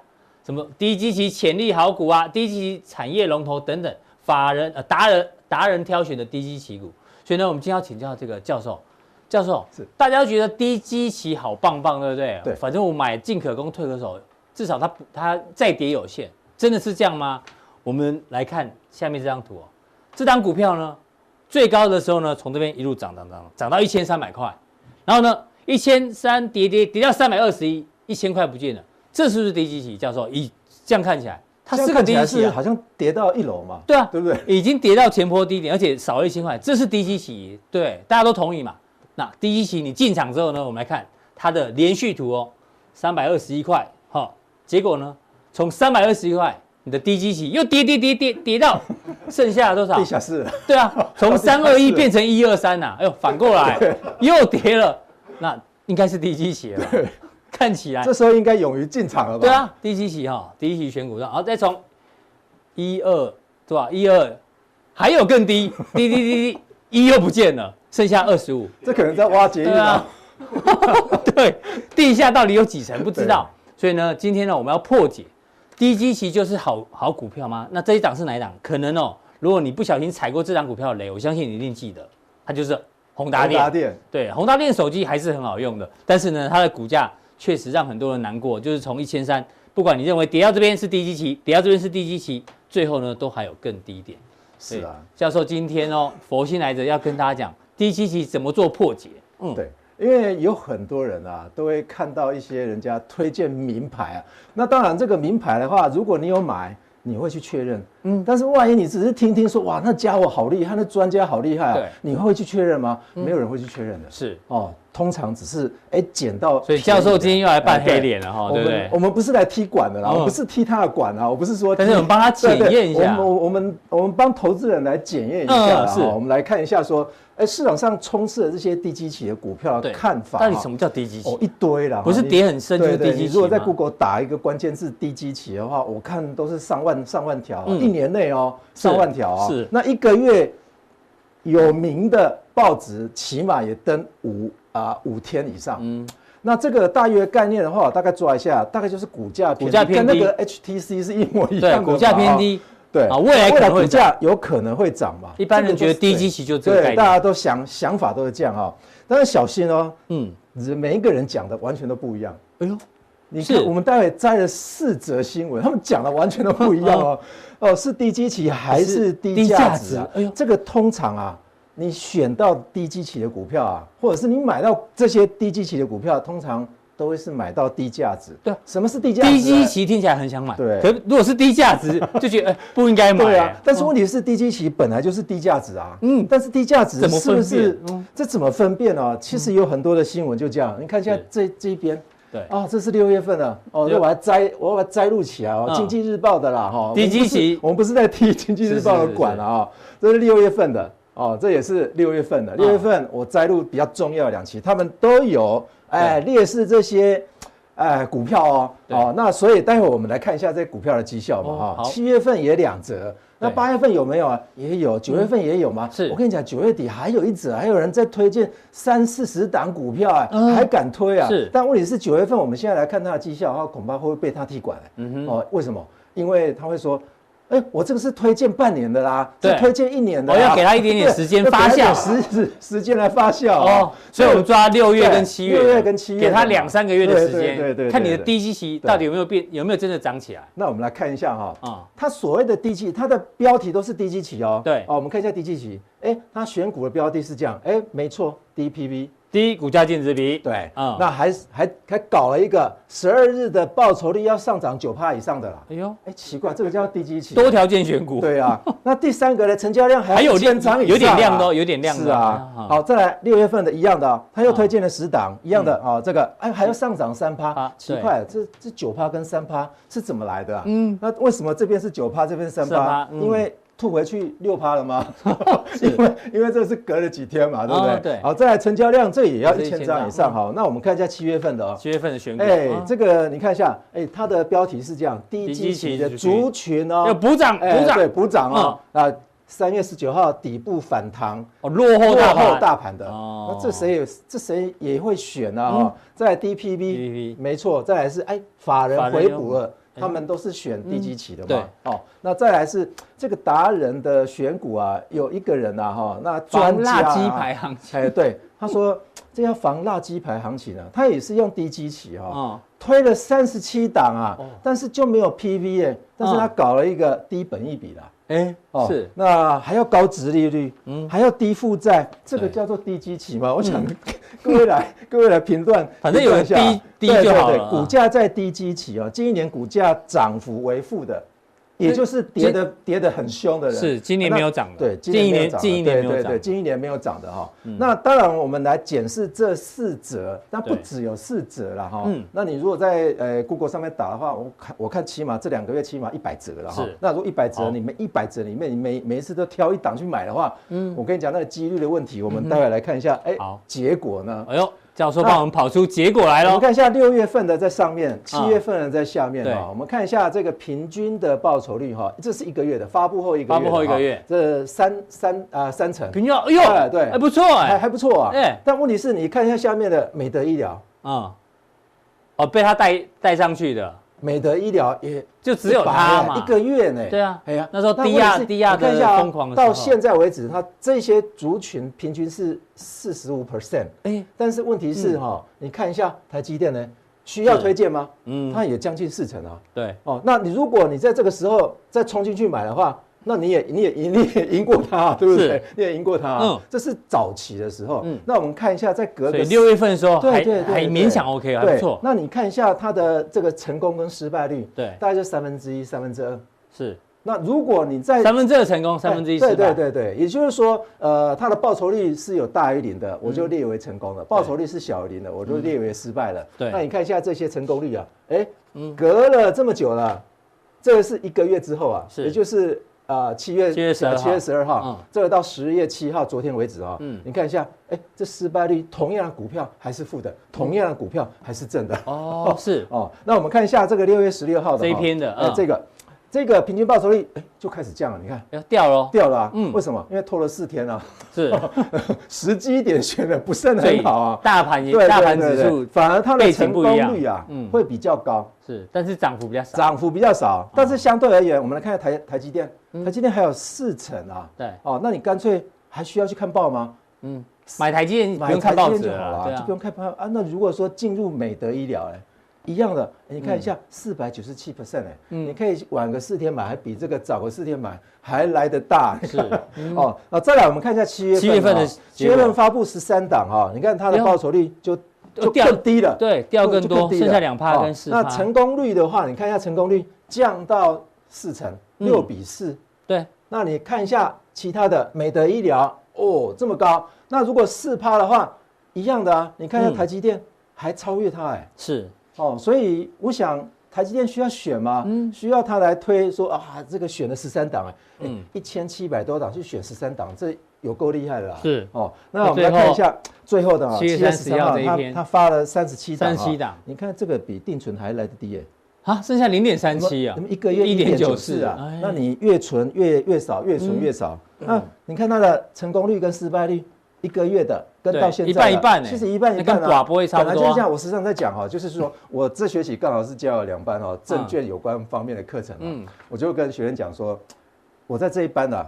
什么低基期潜力好股啊，低基期产业龙头等等，法人呃达人达人挑选的低基期股，所以呢，我们今天要请教这个教授，教授是大家都觉得低基期好棒棒，对不对？对，反正我买进可攻退可守，至少它它再跌有限，真的是这样吗？我们来看下面这张图哦，这张股票呢？最高的时候呢，从这边一路涨涨涨，涨到一千三百块，然后呢，一千三跌跌跌到三百二十一，一千块不见了，这是不是低基期？教授，以这样看起来，它是个低基期，好像跌到一楼嘛？对啊，对不对？已经跌到前坡低点，而且少了一千块，这是低基期，对，大家都同意嘛？那低基期你进场之后呢，我们来看它的连续图哦，三百二十一块，哈，结果呢，从三百二十一块你的低基期又跌跌跌跌跌到 剩下多少？地下室。对啊，从三二一变成一二三呐，哎呦，反过来又跌了，那应该是低基期了。看起来这时候应该勇于进场了吧？对啊，低基期哈，低基期选股上，然后再从一二对吧一二，还有更低，低低低低一又不见了，剩下二十五。这可能在挖捷运啊。对，地下到底有几层不知道，所以呢，今天呢我们要破解。低基期就是好好股票吗？那这一档是哪一档？可能哦，如果你不小心踩过这档股票的雷，我相信你一定记得，它就是宏达电。宏达电对，宏达电手机还是很好用的，但是呢，它的股价确实让很多人难过。就是从一千三，不管你认为跌到这边是低基期，跌到这边是低基期，最后呢都还有更低点。是啊，教授今天哦，佛心来着要跟大家讲低基期怎么做破解。嗯，对。因为有很多人啊，都会看到一些人家推荐名牌啊。那当然，这个名牌的话，如果你有买，你会去确认。嗯，但是万一你只是听听说，哇，那家伙好厉害，那专家好厉害啊，对，你会去确认吗？没有人会去确认的。是哦，通常只是哎捡到。所以教授今天又来扮黑脸了哈，对不对？我们不是来踢馆的啦，我不是踢他的馆啊，我不是说。但是我们帮他检验一下。我我我们我们帮投资人来检验一下。是，我们来看一下说。哎，市场上充斥的这些低基企的股票的看法，到底什么叫低基企？哦，一堆啦，不是跌很深就是低基如果在 Google 打一个关键字“低基企”的话，我看都是上万上万条，一年内哦，上万条啊。是，那一个月有名的报纸起码也登五啊五天以上。嗯，那这个大约概念的话，我大概抓一下，大概就是股价股价偏低，跟那个 HTC 是一模一样的。股价偏低。对啊，未来未来股价有可能会涨嘛？一般人觉得低基期就这个概念，对，大家都想想法都是这样哈。但是小心哦，嗯，每一个人讲的完全都不一样。哎呦，你看我们待会摘了四则新闻，他们讲的完全都不一样哦。哦，是低基期还是低价值啊？哎呦，这个通常啊，你选到低基期的股票啊，或者是你买到这些低基期的股票，通常。都会是买到低价值，对，什么是低价值？低基期听起来很想买，对。可如果是低价值，就觉得哎不应该买。对啊，但是问题是低基期本来就是低价值啊。嗯，但是低价值是不是？这怎么分辨呢？其实有很多的新闻就这样，你看一下这这一边，对。啊，这是六月份的哦，那我还摘，我把它摘录起来哦，经济日报的啦哈。低基期，我们不是在替经济日报的管了啊，这是六月份的。哦，这也是六月份的。六月份我摘录比较重要的两期，他们都有。哎，列示这些，哎，股票哦，哦，那所以待会我们来看一下这股票的绩效嘛，哈，七月份也两则，那八月份有没有啊？也有，九月份也有嘛？是，我跟你讲，九月底还有一则，还有人在推荐三四十档股票啊，还敢推啊？是，但问题是九月份，我们现在来看它的绩效，它恐怕会被它踢馆。嗯哼，哦，为什么？因为他会说。哎，我这个是推荐半年的啦，是推荐一年的，我要给他一点点时间 发酵，时时时间来发酵哦。所以我们抓六月跟七月，六月跟七月，给他两三个月的时间，对对，看你的低基期到底有没有变，有没有真的涨起来。那我们来看一下哈，啊，它所谓的低基，它的标题都是低基期哦。对，哦，我们看一下低基期，哎，它选股的标的是这样，哎，没错，低 PB。低股价净值比，对，嗯，那还还还搞了一个十二日的报酬率要上涨九趴以上的啦。哎呦，哎，奇怪，这个叫低基期，多条件选股。对啊，那第三个呢，成交量还有点涨，有点量的，有点量的。是啊，好，再来六月份的一样的，他又推荐了十档一样的啊，这个哎还要上涨三趴，奇怪，这这九趴跟三趴是怎么来的啊？嗯，那为什么这边是九趴，这边三趴？因为。吐回去六趴了吗？因为因为这是隔了几天嘛，对不对？对。好，再来成交量，这也要一千张以上。好，那我们看一下七月份的哦。七月份的选股。哎，这个你看一下，哎，它的标题是这样：低基期的族群哦，要补涨，补涨，对，补涨哦。啊，三月十九号底部反弹，哦，落后大落后大盘的。哦。那这谁也这谁也会选啊？哈，再来 DPB，没错，再来是哎，法人回补了。他们都是选低基期的嘛？对，哦，那再来是这个达人的选股啊，有一个人啊，哈，那专家防辣鸡排行情，哎，对，他说这要防辣鸡排行情呢，他也是用低基期哈，推了三十七档啊，但是就没有 PV 哎，但是他搞了一个低本一比啦。哎，哦，是，那还要高值利率，嗯，还要低负债，这个叫做低基期吗？我想 各位来，各位来评断，反正有低低就好了。股价在低基期哦，今一年股价涨幅为负的，也就是跌的跌的很凶的人，是今年没有涨的，对，近一年近一年没有涨，近一年没有涨的哈。那当然，我们来检视这四折，但不只有四折了哈。嗯，那你如果在呃 Google 上面打的话，我看我看起码这两个月起码一百折了哈。那如果一百折，你们一百折里面，你每每一次都挑一档去买的话，嗯，我跟你讲那个几率的问题，我们待会来看一下，哎，结果呢？哎呦。教授帮我们跑出结果来了。我们看一下六月份的在上面，七月份的在下面哈。我们看一下这个平均的报酬率哈，这是一个月的，发布后一个月。发布后一个月，这三三啊三成。平均哎呦，对，还不错哎，还还不错啊。哎，但问题是你看一下下面的美德医疗啊，哦，被他带带上去的。美德医疗也就只有它嘛，一个月呢？对啊，哎呀，那时候低压低压的疯狂的，到现在为止，它这些族群平均是四十五 percent，哎，但是问题是哈，你看一下台积电呢，需要推荐吗？嗯，它也将近四成啊。对，哦，那你如果你在这个时候再冲进去买的话。那你也你也赢你也赢过他，对不对？你也赢过他。嗯，这是早期的时候。嗯，那我们看一下，在隔个六月份的时候，对对还勉强 OK，还不错。那你看一下它的这个成功跟失败率，对，大概就三分之一、三分之二。是。那如果你在三分之二成功，三分之一失败。对对对对，也就是说，呃，它的报酬率是有大于零的，我就列为成功了；报酬率是小于零的，我就列为失败了。对。那你看一下这些成功率啊，哎，隔了这么久了，这个是一个月之后啊，也就是。啊，七月七月十七月十二号，这个到十月七号，昨天为止啊，嗯，你看一下，哎，这失败率同样的股票还是负的，同样的股票还是正的，哦，是。哦，那我们看一下这个六月十六号的这一篇的，呃，这个这个平均报酬率，哎，就开始降了，你看，要掉了，掉了，嗯，为什么？因为拖了四天了，是，时机点选的不是很好啊，大盘也大盘指数反而它的成功率啊，嗯，会比较高，是，但是涨幅比较少，涨幅比较少，但是相对而言，我们来看下台台积电。台积电还有四成啊，对，哦，那你干脆还需要去看报吗？嗯，买台积电不用看报纸就好了，就不用看报啊。那如果说进入美德医疗，哎，一样的，你看一下四百九十七 percent，哎，你可以晚个四天买，还比这个早个四天买还来得大。是，哦，那再来我们看一下七月七月份的七月份发布十三档哈，你看它的报酬率就就更低了，对，掉更多，剩下两趴跟四趴。那成功率的话，你看一下成功率降到四成。六比四，嗯，对。那你看一下其他的美德医疗，哦，这么高。那如果四趴的话，一样的啊。你看一下台积电，还超越它，哎，是哦。所以我想台积电需要选吗？嗯，需要他来推说啊，这个选了十三档，哎，嗯，一千七百多档去选十三档，这有够厉害的啦。是哦。那我们来看一下最后的啊七月十三号这一篇，他发了三十七档，三十七档。你看这个比定存还来得低，哎。啊，剩下零点三七啊，一个月一点九四啊，那你越存越越少，越存越少。那你看它的成功率跟失败率，一个月的跟到现在一半一半，其实一半一半啊，不会差不多。本来就是这样，我实际上在讲哈，就是说我这学期刚好是教了两班哦，证券有关方面的课程，嗯，我就跟学员讲说，我在这一班呢，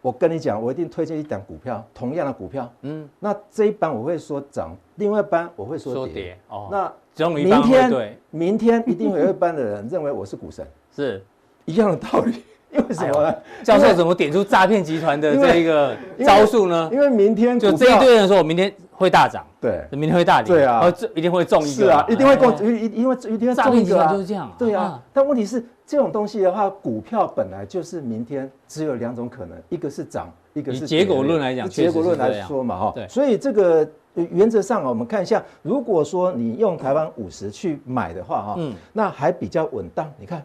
我跟你讲，我一定推荐一档股票，同样的股票，嗯，那这一班我会说涨，另外一班我会说跌，哦，那。明天，明天一定会有一班的人认为我是股神，是。一样的道理。因为什么呢？教授怎么点出诈骗集团的这一个招数呢？因为明天就这一堆人说我明天会大涨，对，明天会大跌，对啊，这一定会中一个，是啊，一定会中，一因为一定会中一个，就是这样，对啊。但问题是这种东西的话，股票本来就是明天只有两种可能，一个是涨，一个是结果论来讲，结果论来说嘛，哈，对。所以这个。原则上啊，我们看一下，如果说你用台湾五十去买的话，哈，嗯，那还比较稳当。你看，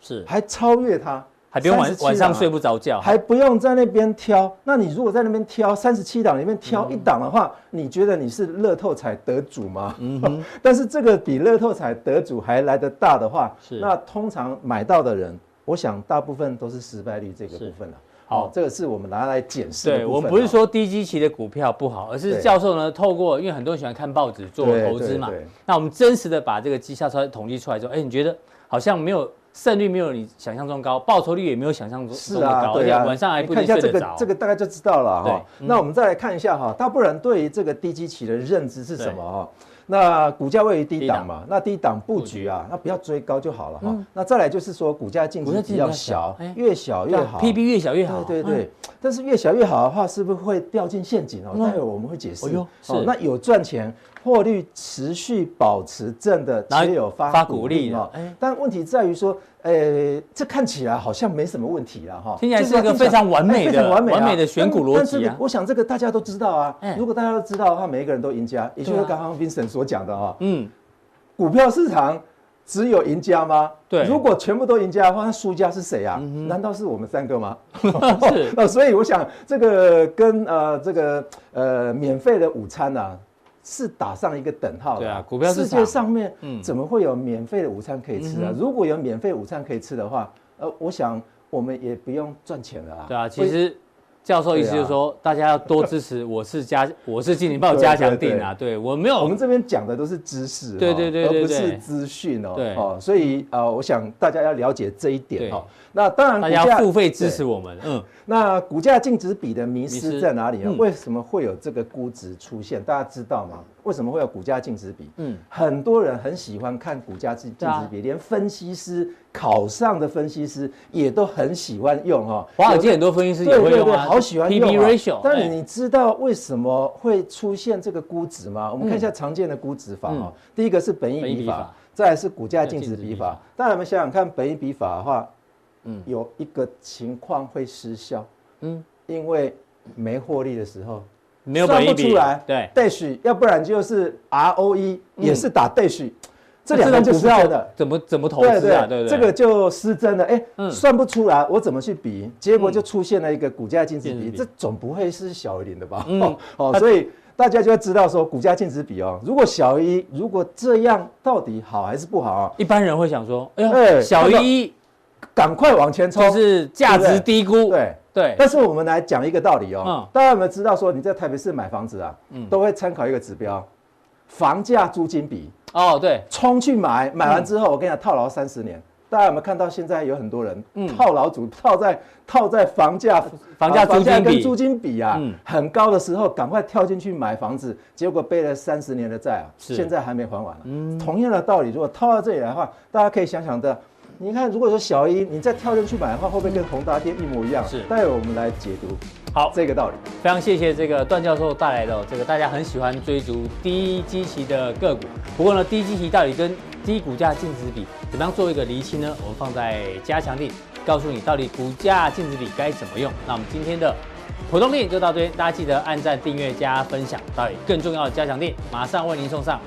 是。还超越它，还不用晚晚上睡不着觉，还不用在那边挑。那你如果在那边挑三十七档里面挑一档的话，你觉得你是乐透彩得主吗？嗯，但是这个比乐透彩得主还来得大的话，是那通常买到的人，我想大部分都是失败率这个部分了。好，这个是我们拿来检视。对，我们不是说低基期的股票不好，而是教授呢透过，因为很多人喜欢看报纸做投资嘛。那我们真实的把这个绩效稍微统计出来之后，哎，你觉得好像没有胜率没有你想象中高，报酬率也没有想象中这么高，而且晚上还不一定睡得着。这个大概就知道了哈。那我们再来看一下哈，大部分人对于这个低基期的认知是什么哈？那股价位于低档嘛，那低档布局啊，那不要追高就好了哈。那再来就是说股价净值比较小，越小越好，PB 越小越好。对对对，但是越小越好的话，是不是会掉进陷阱哦？待会我们会解释。哦，那有赚钱获利持续保持正的，且有发股利哈。但问题在于说，呃，这看起来好像没什么问题了哈。听起来是一个非常完美的、完美的选股逻辑啊。我想这个大家都知道啊。如果大家都知道的话，每一个人都赢家，也就是刚刚 Vincent 所讲的哈。嗯，股票市场。只有赢家吗？对，如果全部都赢家的话，那输家是谁啊？难道是我们三个吗？是、呃，所以我想这个跟呃这个呃免费的午餐啊，是打上一个等号的。对啊，股票世界上面怎么会有免费的午餐可以吃啊？嗯、如果有免费午餐可以吃的话，呃，我想我们也不用赚钱了啊。对啊，其实。教授意思就是说，大家要多支持。我是加，我是金钱爆加强錠啊。对我没有，我们这边讲的都是知识，对对对，而不是资讯哦。对哦，所以呃，我想大家要了解这一点哈。那当然，大家要付费支持我们。嗯，那股价净值比的迷失在哪里呢？为什么会有这个估值出现？大家知道吗？为什么会有股价净值比？嗯，很多人很喜欢看股价净净值比，连分析师考上的分析师也都很喜欢用哈。华尔街很多分析师也会用啊，好喜欢用。Ratio。但是你知道为什么会出现这个估值吗？我们看一下常见的估值法哈。第一个是本益比法，再来是股价净值比法。大家我们想想看，本益比法的话，嗯，有一个情况会失效，嗯，因为没获利的时候。没有算不出来，对，dash，要不然就是 ROE 也是打 dash，这两个就是要的，怎么怎么投资啊？对对，这个就失真了，哎，算不出来，我怎么去比？结果就出现了一个股价净值比，这总不会是小于零的吧？哦，所以大家就要知道说，股价净值比哦，如果小于一，如果这样到底好还是不好？啊？一般人会想说，哎呀，小于一，赶快往前冲，就是价值低估，对。对，但是我们来讲一个道理哦，嗯、大家有没有知道说你在台北市买房子啊，嗯、都会参考一个指标，房价租金比哦，对，冲去买，买完之后我跟你讲套牢三十年，嗯、大家有没有看到现在有很多人套牢主套在套在房价房价房价跟租金比啊、嗯、很高的时候，赶快跳进去买房子，结果背了三十年的债啊，现在还没还完、啊。嗯，同样的道理，如果套到这里来的话，大家可以想想的。你看，如果说小一你再跳进去买的话，会不会跟宏达电一模一样？是，待会我们来解读好这个道理。非常谢谢这个段教授带来的这个大家很喜欢追逐低基期的个股。不过呢，低基期到底跟低股价净值比怎么样做一个厘清呢？我们放在加强力，告诉你到底股价净值比该怎么用。那我们今天的普通錠就到这边，大家记得按赞、订阅、加分享。到底更重要的加强力，马上为您送上。